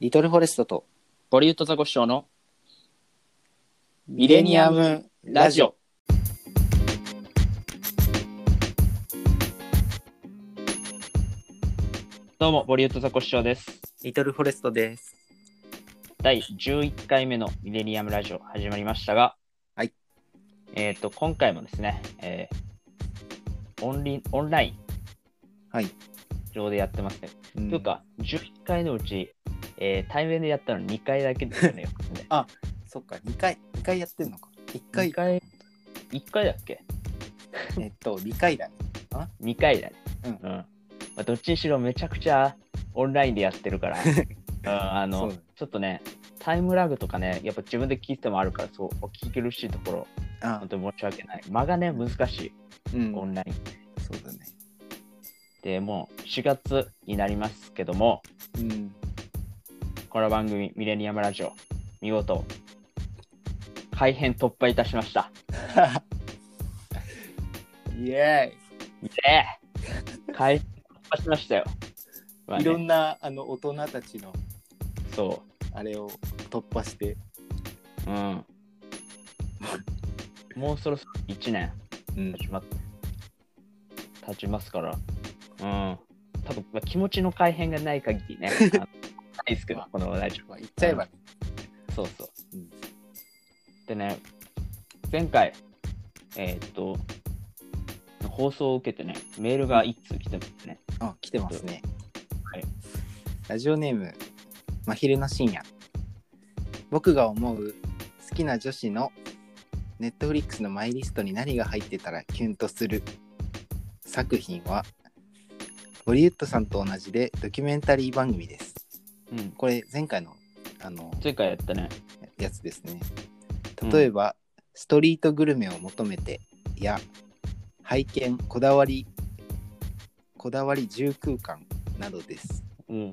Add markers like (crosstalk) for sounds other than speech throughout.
リトルフォレストとボリュッドザコシショウのミレニアムラジオ。どうも、ボリュッドザコシショウです。リトルフォレストです。第11回目のミレニアムラジオ始まりましたが、はい。えっ、と、今回もですね、えーオンリンオンラインはい。上でやってますね。うんというか、11回のうち、えー対面でやったの2回だけですよね。(laughs) よくねそっか、2回、2回やってんのか。1 2回、回、1回だっけ？(laughs) えっと、2回だね。?2 回だね。うんまあ、どっちにしろめちゃくちゃオンラインでやってるから、(laughs) うん、あそのちょっとね、タイムラグとかね、やっぱ自分で聞いてもあるから、そう、お聞き苦しいところ、あ本当に申し訳ない。間がね、難しい、うん。オンライン。そうだね。で、もう4月になりますけども、うん。この番組、ミレニアムラジオ、見事、改編突破いたしました。イエイエーイ改編突破しましたよ。ねいろんな、あの、大人たちの、そあれを突破して。う。うん。もうそろそろ1年うん経ちま経ちますから、うん。多分、まあ、気持ちの改変がない限りね、(laughs) いですけど、このラジオ。まあ、言っちゃえばね。そうそう。うんでね、前回、えーっと、放送を受けてね、メールが1通来てますね。あ、来てますね。はい。ラジオネーム、真昼の深夜。僕が思う好きな女子のネットフリックスのマイリストに何が入ってたらキュンとする作品は、ボリウッドさんと同じでドキュメンタリー番組です。うん。これ前回のあの前回やったね。やつですね。例えば、ストリートグルメを求めてや拝見こだわりこだわり住空間などです。うん。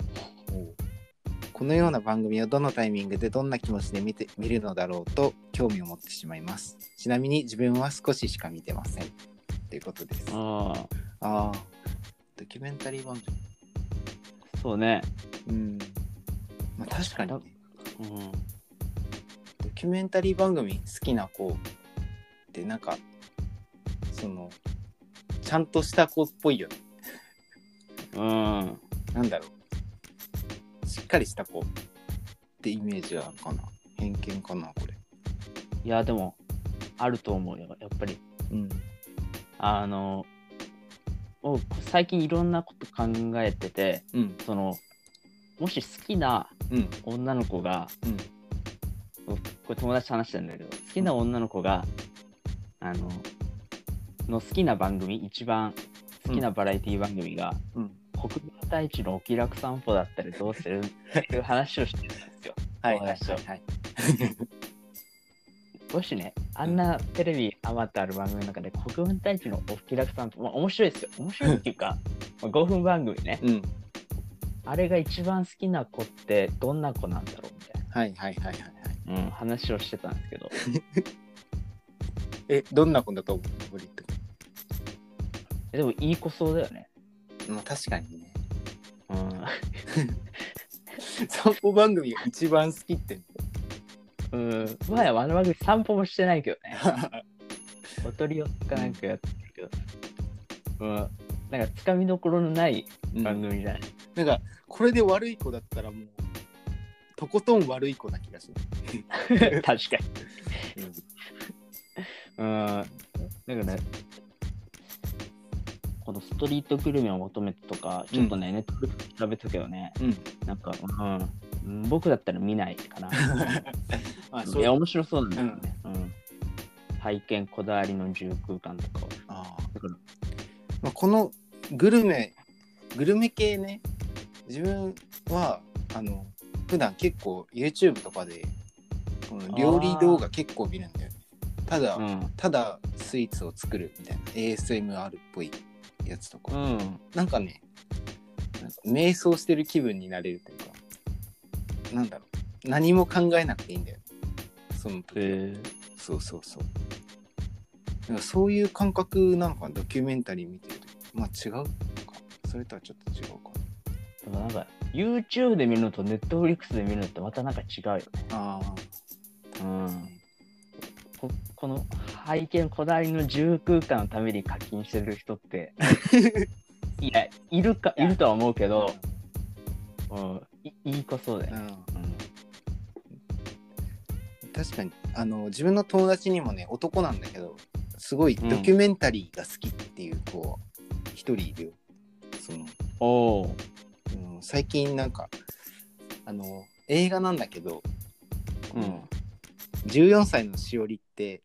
このような番組をどのタイミングでどんな気持ちで見て見るのだろうと興味を持ってしまいます。ちなみに自分は少ししか見てません。ということです。あああ、あー、ドキュメンタリー番そうね。組。うん。まあ確かに、ね、うん。ドキュメンタリー番組好きな子ってなんか、その、ちゃんとした子っぽいよね。うん。なんだろう。しっかりした子ってイメージはあるかな。偏見かな、これ。いや、でも、あると思うよ。やっぱり。うん。あの、お最近いろんなこと考えてて、うん。その、もし好きなうん。女の子が、うん。これ友達と話したんだけど、好きな女の子が、あの、の好きな番組、一番好きなバラエティ番組が、うん。国分太一のお気楽散歩だったりどうするっていう話をしてたんですよ。はいはいはいはい。(laughs) もしね、あんなテレビあまたある番組の中で国分太一のお気楽散歩、まあ、面白いですよ。面白いっていうか、(laughs) まあ5分番組ね。うん。あれが一番好きな子ってどんな子なんだろうみたいはいはいはいはいはい。な、うん、話をしてたんですけど、(laughs) え、どんな子だと思う？ブリットえでもいい子そうだよね。まあ確かにね。うん (laughs) 散歩番組が一番好きって。うん、前はあの番組散歩もしてないけどね。おとりよかなんかやってるけど。(laughs) うん。なんかつかみどころのない番組じゃない。なんか、これで悪い子だったらもう、とことん悪い子な気がす。確かに。うん。なんかね、このストリートグルメを求めてとか、ちょっとね、ネットフリックス調べたけどね、うん。なんか、うん、僕だったら見ないかな。(laughs) あ、いや、う。面白そうなんだよね。うん。拝見こだわりの住空間とかを。あだからまあ、このグルメ、グルメ系ね、自分は、あの、普段結構 YouTube とかで、この料理動画結構見るんだよね。ただ、うん。ただスイーツを作るみたいな ASMR っぽいやつとか、うん。なんかねなんか瞑想してる気分になれるというかなんだろう。何も考えなくていいんだよね。その時は、え。そうそうそう。なんかそういう感覚なのかなドキュメンタリー見てるとまあ違うか。それとはちょっと違うかでもなんか YouTube で見るのと Netflix で見るのってまたなんか違うよね。あうん。ここの背景のこだわりの住空間のために課金してる人って、(laughs) いや、いるか、いるとは思うけあ。ど、うん、いいい子そうだよね。うんうん確かにあの自分の友達にもね男なんだけどすごいドキュメンタリーが好きっていう子一人いるよ。そのおお。うん最近なんかあの映画なんだけど、うん。14歳のしおりって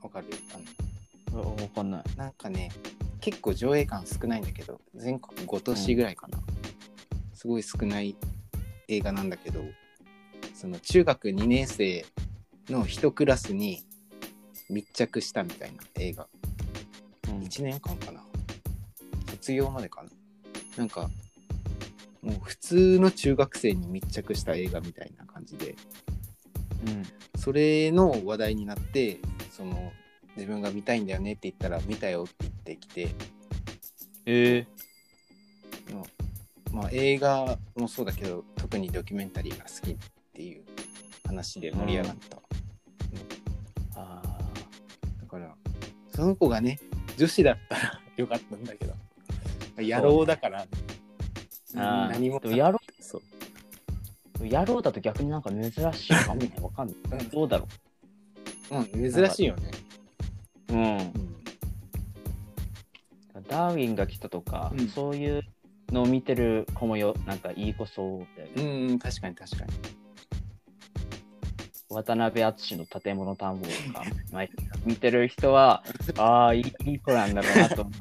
わかる？あのわかんない。なんかね結構上映感少ないんだけど全国5都市ぐらいかな、すごい少ない映画なんだけどその中学2年生の一クラスに密着したみたいな映画。うん。1年間かな？卒業までかな？なんかもう普通の中学生に密着した映画みたいな感じで。うん。それの話題になってその自分が見たいんだよねって言ったら見たよって言ってきて。え。まあ、映画もそうだけど特にドキュメンタリーが好きっていう話で盛り上がった、あだからその子がね女子だったら (laughs) よかったんだけど。野郎だから、あー何もでも野郎そうー野郎だと逆になんか珍しいかもね。わかんない。うんどうだろうん珍しいよね、う。うん。うんダーウィンが来たとか、うんそういうのを見てる子もよ、なんかいい子そうだよね。うん、確かに確かに渡辺篤の建物探訪とか、毎日見てる人は、ああ、いいいい子なんだろうなと思う。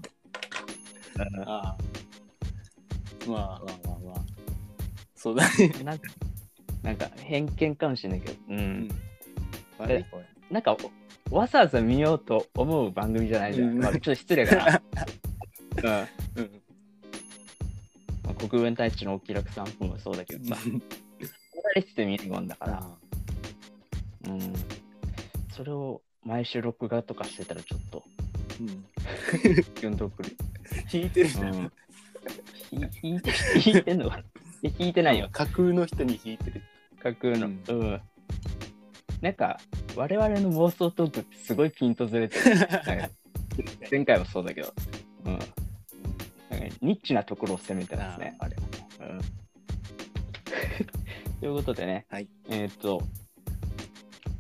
う (laughs) んああまあまあまあまあそうだねなんか、なんか偏見かもしれないけど、うん。悪い子やなんか、わざわざ見ようと思う番組じゃないじゃん。うんまあ、ちょっと失礼かな。(laughs) うん。まうんあ、国分太一のお気楽散歩もそうだけどさ、慣れてて見るもんだから、あうん。それを毎週録画とかしてたらちょっと、うん (laughs) キュンとくる。(laughs) 引いてるじゃん引いて、引いてんの？(laughs) か引いてないよ。架空の人に引いてる架空の。ううんん。なんか、我々の妄想トークってすごいピントずれてる。(laughs) 前回もそうだけど。うん。なんかニッチなところを攻めてますね、あれ。うん。(laughs) ということでね、はいえーっと、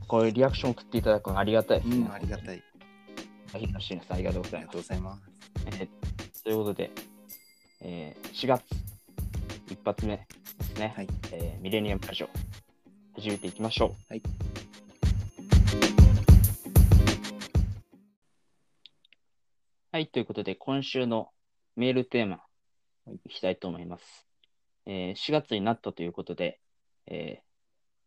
こういうリアクション送っていただくのありがたいですね。うんありがたいありがとうございます。とうございますえーということで、えー4月一発目ですね、はいえーミレニアムラジオ、始めていきましょう。はい。はい、ということで、今週のメールテーマはい、いきたいと思います。えー4月になったということで、えー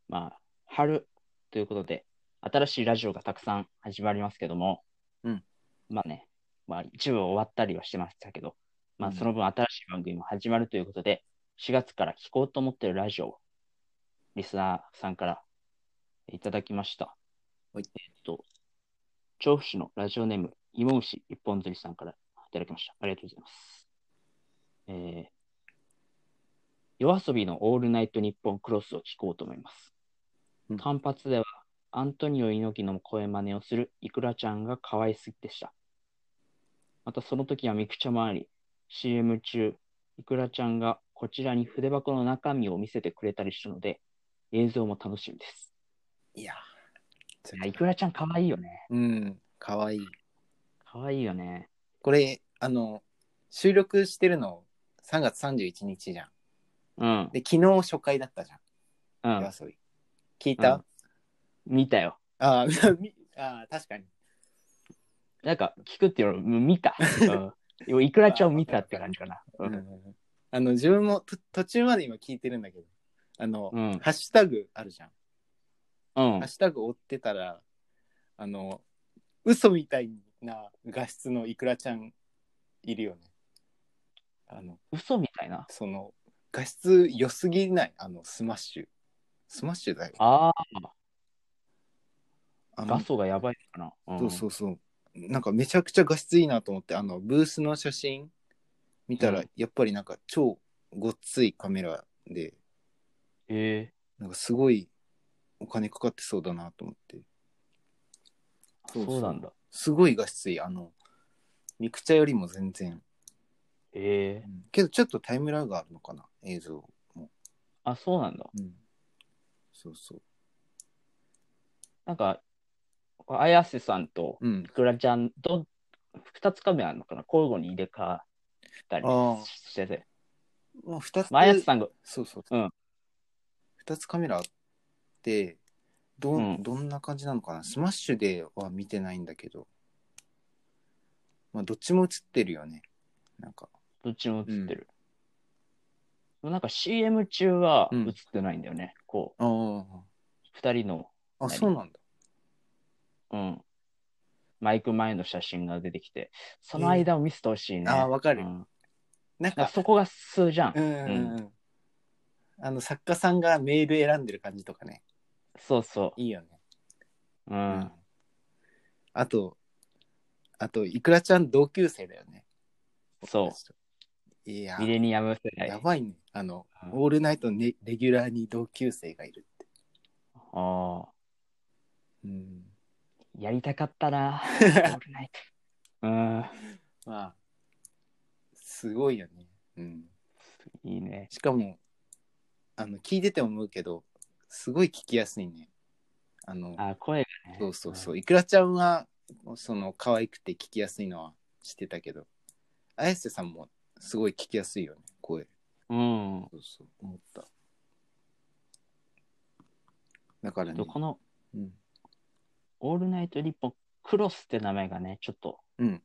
まあ、春ということで、新しいラジオがたくさん始まりますけども、うんまあね、まあ一部終わったりはしてましたけど、まあうんその分新しい番組も始まるということで、4月から聞こうと思ってるラジオをリスナーさんからいただきました。はいえっと、調布市のラジオネーム、芋牛一本釣りさんからいただきました。ありがとうございます。えー、夜遊びのオールナイトニッポンクロスを聞こうと思います。うん単発ではアントニオ猪木の声真似をするイクラちゃんが可愛すぎでした。またその時はミクチャもあり、CM 中、イクラちゃんがこちらに筆箱の中身を見せてくれたりしたので、映像も楽しみです。いやいやイクラちゃん可愛いよね。うんかわいい可愛いよね。これあの収録してるの3月31日じゃんうん。で昨日初回だったじゃん、うん夜。遊び聞いた、うん見たよ。あ (laughs) あー確かになんか聞くっていうよりも見た。(laughs) うん。イクラちゃんを見たって感じかな。う。うんんあの自分もと途中まで今聞いてるんだけどあの、うんハッシュタグあるじゃん、うんハッ。シュタグ追ってたらあの嘘みたいな画質の ikura ちゃんいるよねあの嘘みたいな？その画質良すぎない？あのスマッシュスマッシュだよああ、画素がやばいかな。うんそうそうそうなんかめちゃくちゃ画質いいなと思ってあのブースの写真見たら、うんやっぱりなんか超ごっついカメラで、えなんかすごいお金かかってそうだなと思って。ー、そうそうそうなんだ。すごい画質いい。あの、ミクチャよりも全然。えー、けどちょっとタイムラグがあるのかな、映像も。あ、そうなんだ。うん。そうそう。なんか、綾瀬さんとうんい。くらちゃんと2つカメラあるのかな？交互に入れ替わったりああしてて。もう二つ、まあ綾瀬さんが、そうそう。うん二つカメラあって、ど,、うんどんな感じなのかな？スマッシュでは見てないんだけど。まあ、どっちも映ってるよね。なんか。どっちも映ってる。でもなんか CM 中はうん映ってないんだよね。こあう、2人の、あ。そうなんだ。うん、マイク前の写真が出てきて、その間を見せてほしいね。あーわかるうんなんだかそこが素じゃん。うんうんうん。あの、作家さんがメール選んでる感じとかね。そうそいいよね。う。うん。あと、あと、いくらちゃん同級生だよね。そう。いやミ、レニアム世代。やばいね。あの、うんオールナイトねレギュラーに同級生がいるって。ああ、うん。やりたかったな。(laughs) オールナイト。うん。まあ、すごいよね。うん。いいね。しかも、あの、聞いてて思うけど、すごい聞きやすいね。あの、あ、声がね。そうそうそう。いくらちゃんは、その、可愛くて聞きやすいのは知ってたけど、綾瀬さんもすごい聞きやすいよね、声。うん。そうそう、思った。だからねと、このうん。オールナイトリッポンクロスって名前がね、ちょっとうん。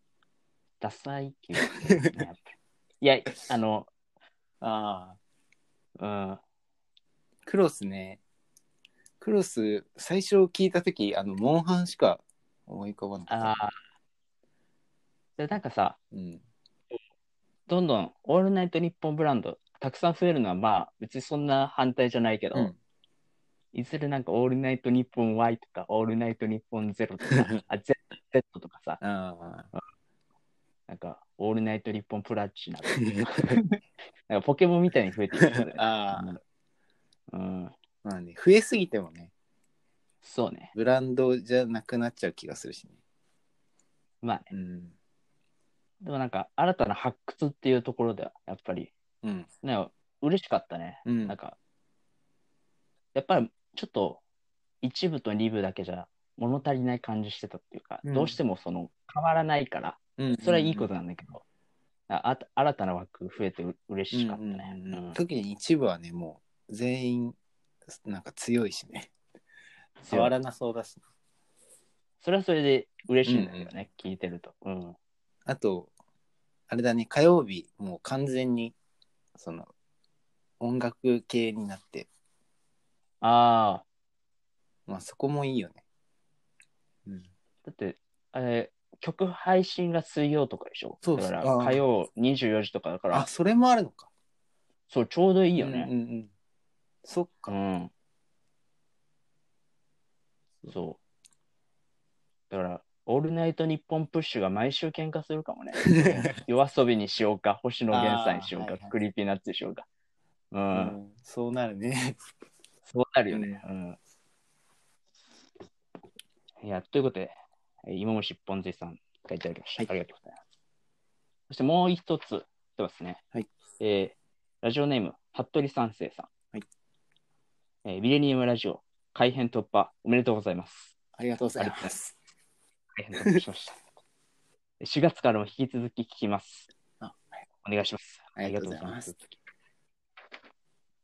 ダサい気がするね、やっぱり。(laughs) いや、あの、ああ。うん。クロスね。クロス、最初聞いたとき、あの、モンハンしか思い浮かばなかった。ああ。で、なんかさ、うん。どんどんオールナイトニッポンブランドたくさん増えるのはまあ別にそんな反対じゃないけど、うん。いずれなんかオールナイトニッポン Y とかオールナイトニッポンゼロとかあ Z, Z とかさ。なんかオールナイトニッポンプラチナとか。なんかポケモンみたいに増えていくよね。(laughs) ああ。うん。まあね、増えすぎてもね、そうね。ブランドじゃなくなっちゃう気がするしね。まあね。うん。でもなんか新たな発掘っていうところではやっぱり。うん。ね嬉しかったね、うん。なんかやっぱりちょっと一部と二部だけじゃ物足りない感じしてたっていうか、うんどうしてもその変わらないからうん。それはいいことなんだけど、ああ新たな枠増えてう嬉しかったね。うんうん特に一部はね、もう全員、なんか強いしね。変わらなそうだし、それはそれで嬉しいんだけどね、聞いてると。うん。あと、あれだね、火曜日、もう完全に、その、音楽系になって、ああ、まあそこもいいよね。うん。だって、あれ、曲配信が水曜とかでしょ？そうそうだからあー火曜24時とかだからあ、、それもあるのか。そう、ちょうどいいいよね。うんうんうん。そっか。うん。そう。だから、オールナイトニッポンプッシュが毎週喧嘩するかもね。(laughs) YOASOBI にしようか、星野源さんにしようか、あーはいはい Creepy Nuts にしようか。う。うんん、そうなるね。そうなるよね。うん。いや、ということで、えー芋虫一本髄さんがいただきました。はいありがとうございます。そしてもう一つ、でますね。はい。えーラジオネーム、服部三世さん。はい。えーミレニウムラジオ、改編突破、おめでとうございます。ありがとうございます。改編突破しました。(laughs) 4月からも引き続き聞きます。あお願いします。ありがとうございます。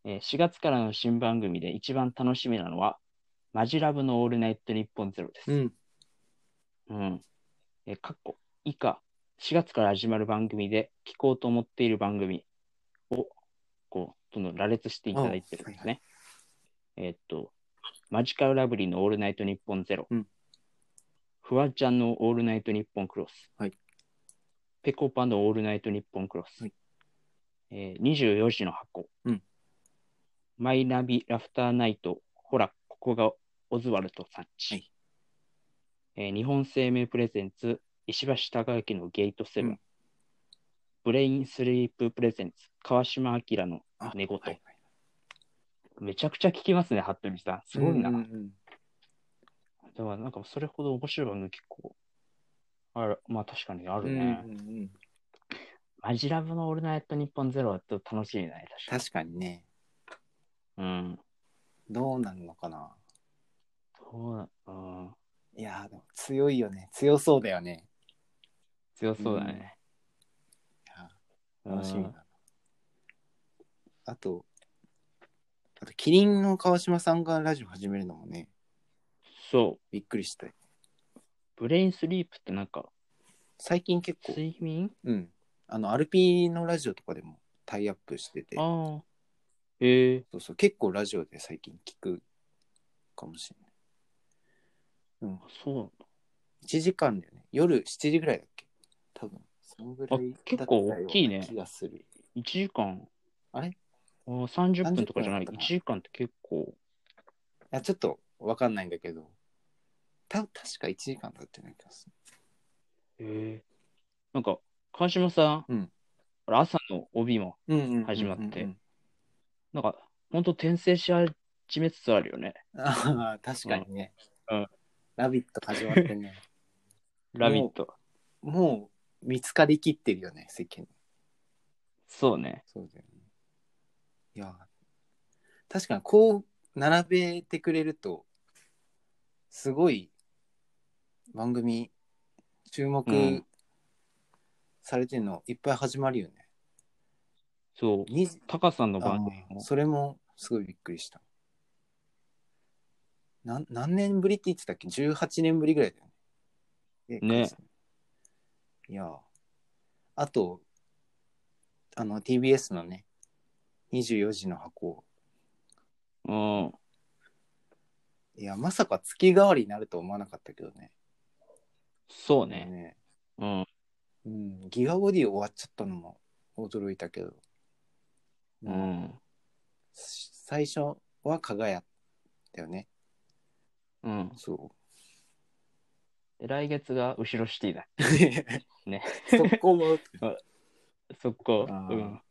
えー4月からの新番組で一番楽しみなのは、マジラブのオールナイトニッポンゼロです。うん。うん。えー、かっこ以下、4月から始まる番組で聞こうと思っている番組を、こう、どんどん羅列していただいてるんですね。えーっと、マジカルラブリーのオールナイトニッポンゼロ。うんフワちゃんのオールナイトニッポンクロス。はいペコパのオールナイトニッポンクロス。はいえー24時の箱。うんマイナビラフターナイト。ほら、ここがオズワルドさんち。はいえー日本生命プレゼンツ、石橋貴明のゲートセブン、うんブレインスリーププレゼンツ、川島明のあ寝言、はいはいめちゃくちゃ聞きますね、服部さん。すごいな。うんうんうんだからなんかそれほど面白い番組結構ある。まあ確かにあるうんね。うんうんマジラブのオールナイトニッポンゼロは楽しいね。確かに。確かにね。うん。どうなるのかな？そうだ、うん。いやーでも強いよね。強そうだよね。強そうだね。いやー楽しみだな。あと、あと、キリンの川島さんがラジオ始めるのもね、そう。びっくりしたよ。ブレインスリープってなんか、最近結構、睡眠？うん。あの、アルピーのラジオとかでもタイアップしてて、ああ。へえそうそう、結構ラジオで最近聞くかもしれない。うん。そうなんだ。1時間だよね。夜7時ぐらいだっけ？多分。そのぐらいあ結構大きいね気がする。1時間。あれ？いあー30分とかじゃない。30分だったな1時間って結構。や、ちょっとわかんないんだけど、た確か1時間だってない気がすへえなんか、川島さん、うん朝の帯も、る。うんうんうんうんうん始まってなんか、ほんと転生し始めつつあるよね。ああ、確かにね。うんラビット始まってね。(laughs) ラビット。もう見つかりきってるよね、世間に。そうね。そうだよね。いや、確かにこう並べてくれると、すごい番組注う目んされてるのいっぱい始まるよね。そう。にタカさんのあ番組も。ーそれもすごいびっくりした。なん何年ぶりって言ってたっけ ?18 年ぶりぐらいだよね。ねいや、あと、あの TBS のね、24時の箱。うん。いや、まさか月替わりになると思わなかったけどね。そうね。ねうん。うん、ギガボディ終わっちゃったのも驚いたけど。う。ん。最初は輝だよね。うん。そで来月が後ろシティだ。う。(laughs) ね。そこも。(laughs) そこ、あーうん。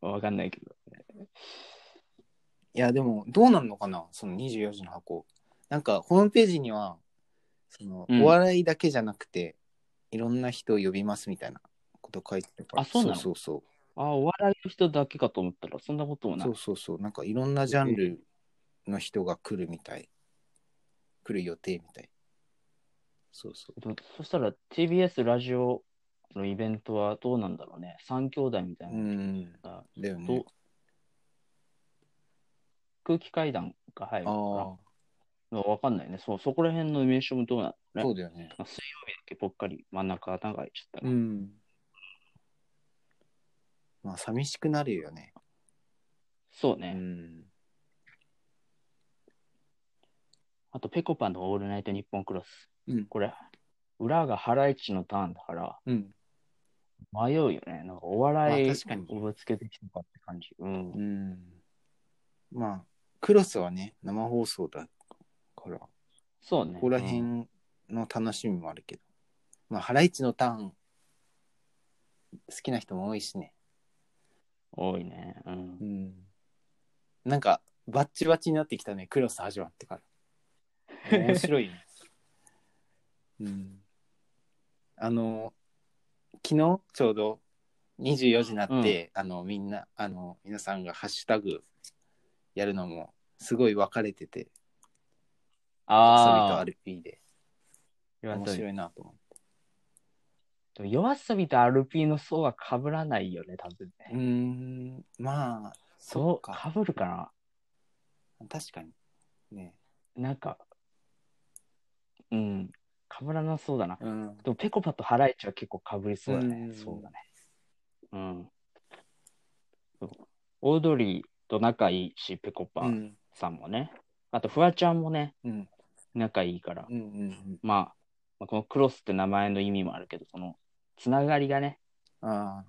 わかんないけど。いや、でも、どうなんのかな？その24時の箱。なんか、ホームページには、その、うんお笑いだけじゃなくて、いろんな人を呼びますみたいなこと書いてるから。あそうなの？そうそうああ、お笑いの人だけかと思ったら、そんなこともないそう。。そうそう。なんか、いろんなジャンルの人が来るみたい。来る予定みたい。そうそう。そしたら TBS ラジオのイベントはどうなんだろうね。三兄弟みたいうな。ん。あだよね。空気階段が入るかな？わかんないね。そう、そこら辺の名称もどうなのね。そうだよね。まあ水曜日だけぽっかり真ん中穴が開いちゃったら。うん。まあ、寂しくなるよね。うそうね。ん。あと、ぺこぱのオールナイトニッポンクロス。うん。これ、裏がハライチのターンだから、うん。迷うよね。なんかお笑いまあ確かにをぶつけてきたかって感じ。うん。うん。まあ、クロスはね、生放送だから、こそうね。こらうん辺の楽しみもあるけど。まあ、ハライチのターン、好きな人も多いしね。多いね。うんう。ん。なんか、バッチバチになってきたね、クロス始まってから。面白いね。(laughs) うん。あの、昨日ちょうど24時になって、あの、みんな、あの、皆さんがハッシュタグやるのも、すごい分かれてて、ああ、RP で夜遊び面白いなと思って。でも夜遊びと RP の層は被らないよね、多分うーね。ん、まあ、そそうっか。かぶるかな確かに。ね。なんか、うん、被らなそうだな。うん。でも、ペコパとハライチは結構被りそうだね。うんそうだね。うん。オードリーと仲いいし、ペコパうん。さんもね。あと、フワちゃんもね、うん。仲いいから。うん。うん。まあ、まあこのクロスって名前の意味もあるけど、その、つながりがね、あ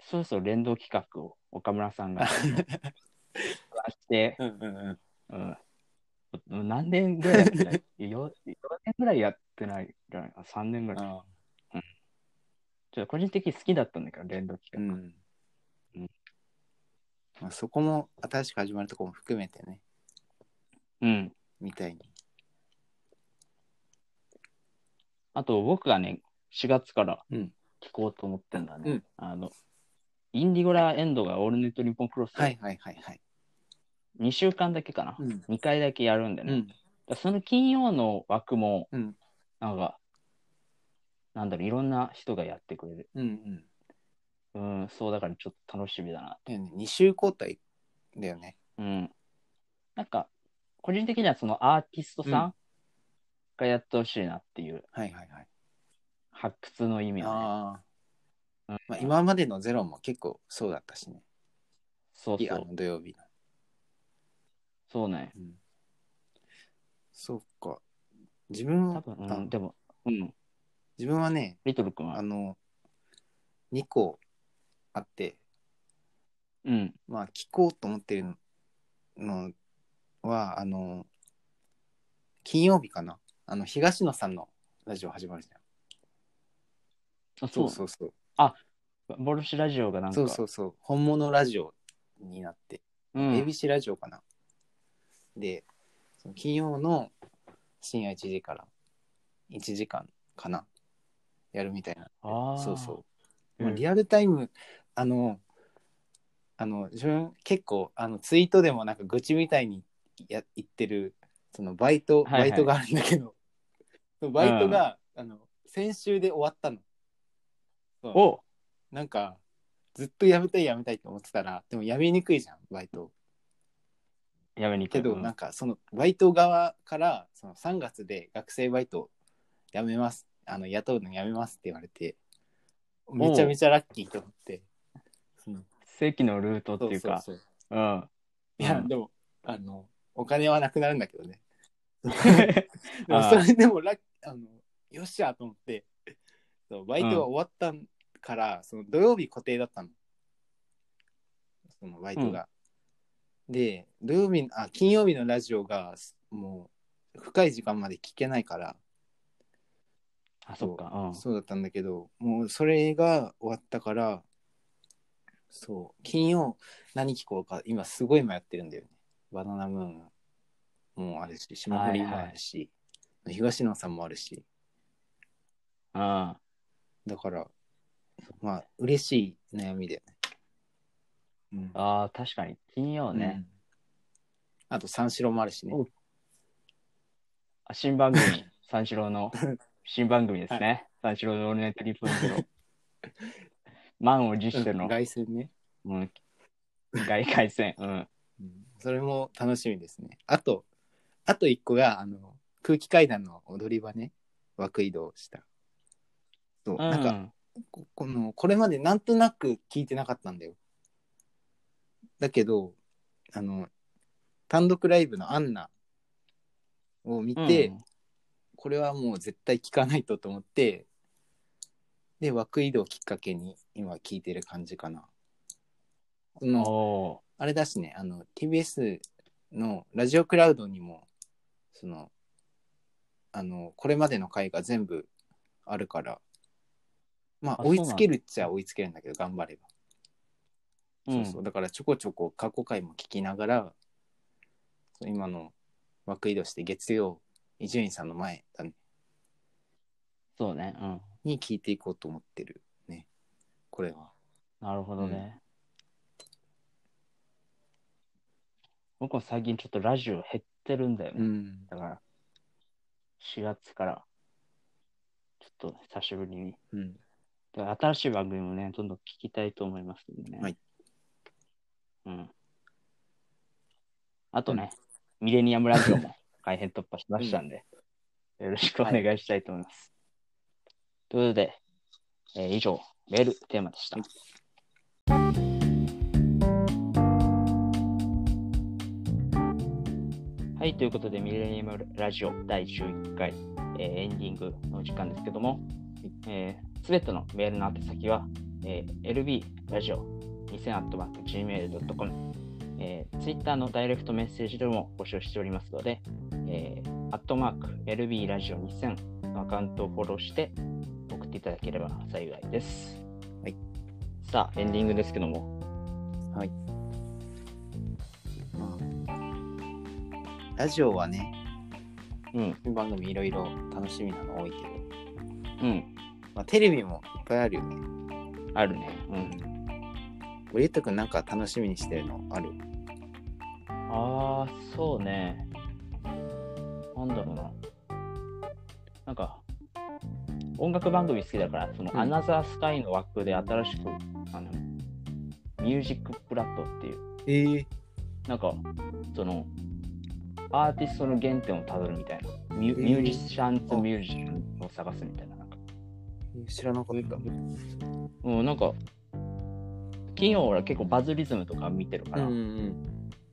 そろそろ連動企画を岡村さんが (laughs) して、あ。うん。うん。うん。うん、何年ぐらいやってない？4, 4年ぐらいやってないんじゃない？かな3年ぐらい。ああ。ちょっと個人的に好きだったんだけど、連動企う画。ん。まあ、そこも新しく始まるとこも含めてね、うん。みたいに。あと僕がね、4月からうん聞こうと思ってんだね。うんあの、インディゴラエンドがオールネット日本クロス、はいはいはいはい。2週間だけかな。うん。2回だけやるんでね。うん。その金曜の枠も、うん。なんか、なんだろう、いろんな人がやってくれる。うんうん。うん、そうだからちょっと楽しみだな。だよね、2週交代だよね。うん。なんか、個人的にはそのアーティストさんがやってほしいなっていうはいはいはい。発掘の意味はね。うんまあ、今までのゼロも結構そうだったしね。そうそう。土曜日の。そうね。うん。そうか。自分は、多分、うあん、でも、うん。自分はね、リトル君は？あの、2個あって、うん。まあ、聞こうと思ってるのは、あの、金曜日かな。あの、東野さんのラジオ始まるじゃん。あ、そそううそうそう。ボルシラジオがなんか、そうそうそう。本物ラジオになって、うん、ABC ラジオかな。で、その金曜の深夜1時から1時間かな。やるみたいな。あーそうそう。うんまあ、リアルタイム、あの、あの、自分結構、あの、ツイートでもなんか愚痴みたいにや言ってる、そのバイト、はいはいバイトがあるんだけど、そのバイトが、あの、先週で終わったの。そうおなんか、ずっとやめたいやめたいと思ってたら、でもやめにくいじゃん、バイト。やめに行くけど、なんか、その、バイト側から、その3月で学生バイトやめます。あの、雇うのやめますって言われて、めちゃめちゃラッキーと思って。その正規のルートっていうか、そうそううん。いや、うんでも、あの、お金はなくなるんだけどね。(laughs) でもあそれでもラッあの、よっしゃと思って、そうバイトが終わったから、その土曜日固定だったの。そのバイトが。で、土曜日、あ、金曜日のラジオが、もう、深い時間まで聞けないから、あ、そっか。うん。そうだったんだけど、もうそれが終わったから、そう、金曜何聞こうか、今すごい迷ってるんだよね。バナナムーンもあるし、霜降りもあるし、東野さんもあるし、うん。だから、まあ、嬉しい悩みだよね。うん。ああ、確かに。金曜ね。うんあと、三四郎もあるしね。おあ新番組、(laughs) 三四郎の新番組ですね。三四郎のオールナイトリップゼロ。満を持しての、凱旋ね、うん、外回戦。うん。うん。それも楽しみですね。あと、あと一個が、あの、空気階段の踊り場ね、枠移動した。そう、なんか、うんここのこれまでなんとなく聞いてなかったんだよ。だけどあの単独ライブのアンナを見て、うんこれはもう絶対聞かないとと思ってで枠移動きっかけに今聞いてる感じかな。そのおあれだしねあの TBS のラジオクラウドにもそのあのこれまでの回が全部あるからまああ追いつけるっちゃ追いつけるんだけど頑張れば、ーそうそう。だからちょこちょこ過去回も聞きながら今の枠移動して月曜伊集院さんの前だね。そうね。うん。に聞いていこうと思ってるね。これは。なるほどね。僕も最近ちょっとラジオ減ってるんだよね。ん。だから、4月から、ちょっと久しぶりに。うん。で新しい番組もね、どんどん聞きたいと思いますんでね。はい。うん。あとね、ミレニアムラジオも改編突破しましたんで、よろしくお願いしたいと思います。ということで、えー以上、メールテーマでした。はい、ということで、ミレニアムラジオ第11回、えーエンディングの時間ですけども、えすべてのメールの宛先は、えー、lbradio2000-gmail.com、えー、Twitter のダイレクトメッセージでも募集しておりますので、え、アットマーク lbradio2000 のアカウントをフォローして送っていただければ幸いです。はい、さあ、エンディングですけども。はい。ラジオはね、うん、番組いろいろ楽しみなの多いけど、うん、まあ、テレビもいっぱいあるよね。あるね。うん。俺ゆうたくんなんか楽しみにしてるの？ある？ああ、そうね。なんだろうな。なんか、音楽番組好きだから、その、うんアナザースカイの枠で新しく、あの、ミュージックプラットっていう、ええなんか、その、アーティストの原点をたどるみたいな。ミュ,、えーミュージシャンズミュージシャンを探すみたいな。知らなかった。うん、なんか、金曜俺結構バズリズムとか見てるから、ん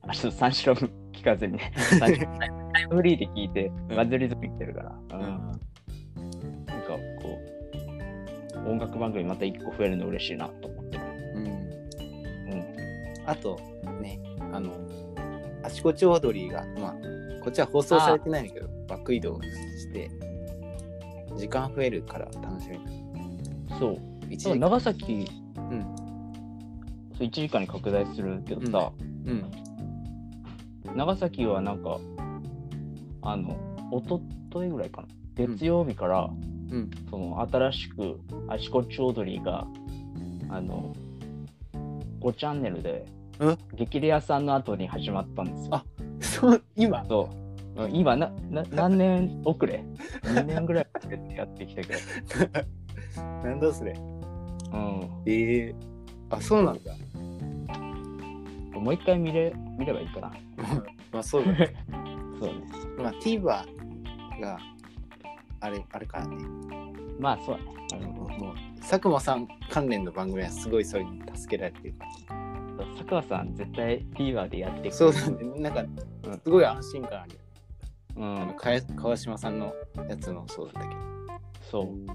あちょっと三四郎聞かずにね、タイムフリーで聞いて、うんバズリズム見てるから、う。うんん、なんかこう、音楽番組また一個増えるの嬉しいなと思ってる。うん。うん。あと、ね、あの、あちこちオードリーが、まあ、こっちは放送されてないんだけど、バック移動して、時間増えるから楽しみ。そう。だから長崎、うん。そう1時間に拡大するけどさ、うん。長崎はなんか、あの、おとといぐらいかな。月曜日から、うん。その新しくあちこちオードリーが、あの、5チャンネルでうん、激レアさんの後に始まったんですよ。あそう、今、そう。うん今なな、何年遅れ ?2 年ぐらい遅れてやってきたけど。(laughs) なんだそれ。うん。ええあ、そうなんだ。もう一回見れ見ればいいかな。(laughs) まあ、そうだね。(laughs) そうね。まあ、TVer が、あれ、あれからね。まあそうだね。もう、もう佐久間さん関連の番組はすごいそれに助けられてる佐久間さん絶対 TVer でやってくれるそうだね。なんか、うんすごい安心感あるよ。うん。川島さんのやつもそうだったけど。そう。うん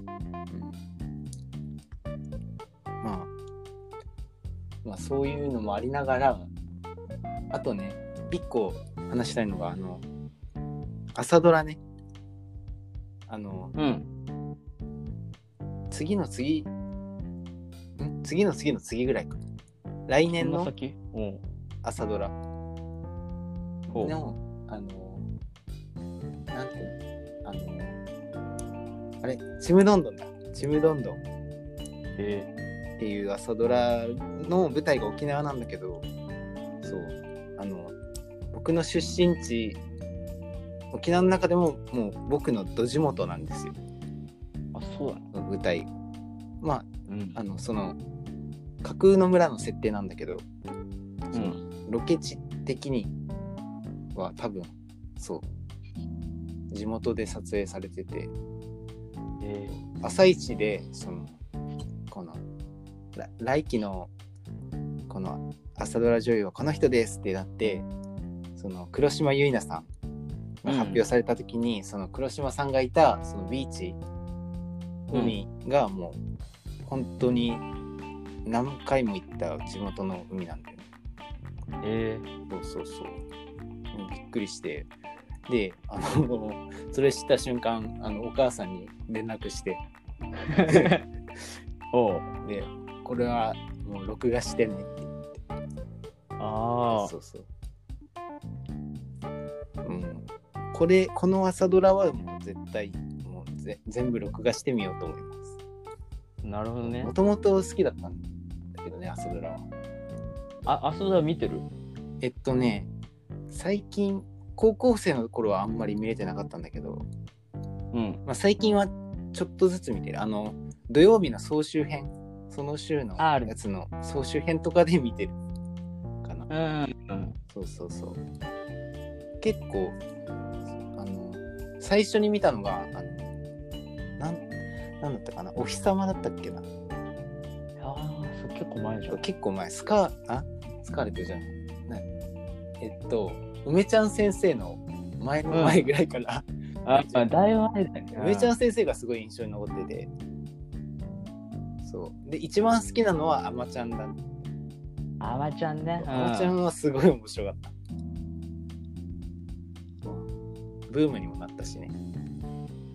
まあ、まあそういうのもありながら、あとね、一個話したいのが、あの、朝ドラね。あの、うん。次の次、ん？次の次の次ぐらいか。来年の。朝ドラ。の、あの、なんていうのあの、あれ、ちむどんどんだ。ちむどんどん。えっていう朝ドラの舞台が沖縄なんだけどそうあの僕の出身地沖縄の中でももう僕のど地元なんですよー、あ、そうだね。舞台まあうん。あのその架空の村の設定なんだけどそのうん。ロケ地的には多分そう地元で撮影されてて。え朝一でそのこのら来期のこの朝ドラ女優はこの人ですってなってその黒島結菜さんが発表された時に、その黒島さんがいたそのビーチ海がもう本当に何回も行った地元の海なんだよね。ー、えー、そうそうそうびっくりしてであのそれ知った瞬間あのお母さんに連絡して。(laughs) おう。でこれはもう録画してねってああ。そうそう。うん。これこの朝ドラはもう絶対もうぜ全部録画してみようと思います。なるほどね。も。ともと好きだったんだけどね朝ドラは。あ、あそだ見てる？えっとね最近高校生の頃はあんまり見れてなかったんだけど、うん。まあ、最近はちょっとずつ見てるあの土曜日の総集編その週のああるやつの総集編とかで見てるかなうん。うん。そうそうそう。結構、あの、最初に見たのが、あの、なん、なんだったかな、お日様だったっけな。ああ、そう結構前じゃん。結構前、スカあ？スカーレットじゃん。なえっと、梅ちゃん先生の前の前ぐらいから、あ、あだいぶ前だよね。梅ちゃん先生がすごい印象に残ってて、そう。で、一番好きなのはあまちゃんだ。あまちゃんね。あまちゃんはすごい面白かった。ブームにもなったしね。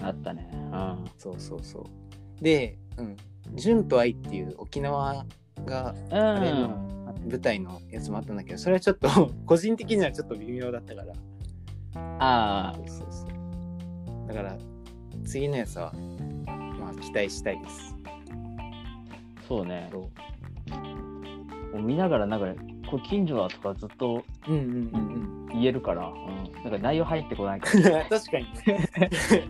あったね。うん。そうそうそう。で、うん。純と愛っていう沖縄があれの舞台のやつもあったんだけど、それはちょっと (laughs) 個人的にはちょっと微妙だったから、あそうそうそう。だから、次のやつは、まあ、期待したいです。あ、そうね。そう見ながら、なんか、これ近所だとかずっとうんうんうん言えるから、うん、なんか内容入ってこないかうん。(laughs) 確かにね。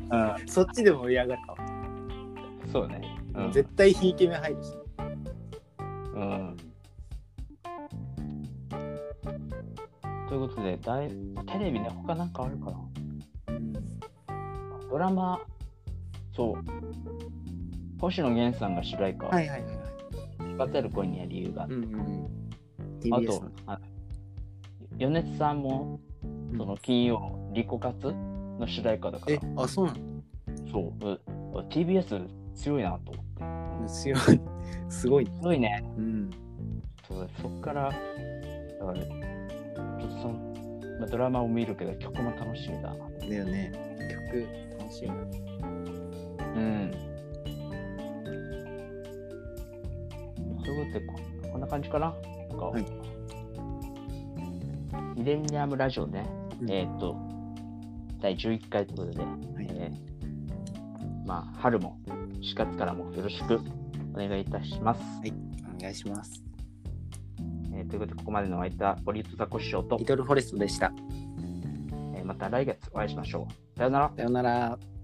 ら。(laughs) そっちでも盛り上がるかも。うん、そうね。うん、絶対ひいき目入るし。うん。ということで、だいテレビね、他なんかあるかな？うんドラマ、そう。星野源さんが主題歌をはいはいはいる恋には理由があって、うんうん。あとの、あ米津さんも、その金曜、リコ活の主題歌だからえ、、あ、そうなそう、う TBS 強いなと思って。の強い。(laughs) すごいね。強いね。うん。そうそっから、だから、まあ、ドラマを見るけど、曲も楽しみだな。だよね。曲、楽しみ。うん。ということで、ここんな感じかな。なんか、はいミレニアムラジオね、うんえーっと、第11回ということで、いえーまあ、春も4月からもよろしくお願いいたします。お願いします。えーということで、ここまでのお相手は、オリットザコシショウとリ、トルフォレストでした。えーまた来月お会いしましょう。さようなら。さよなら。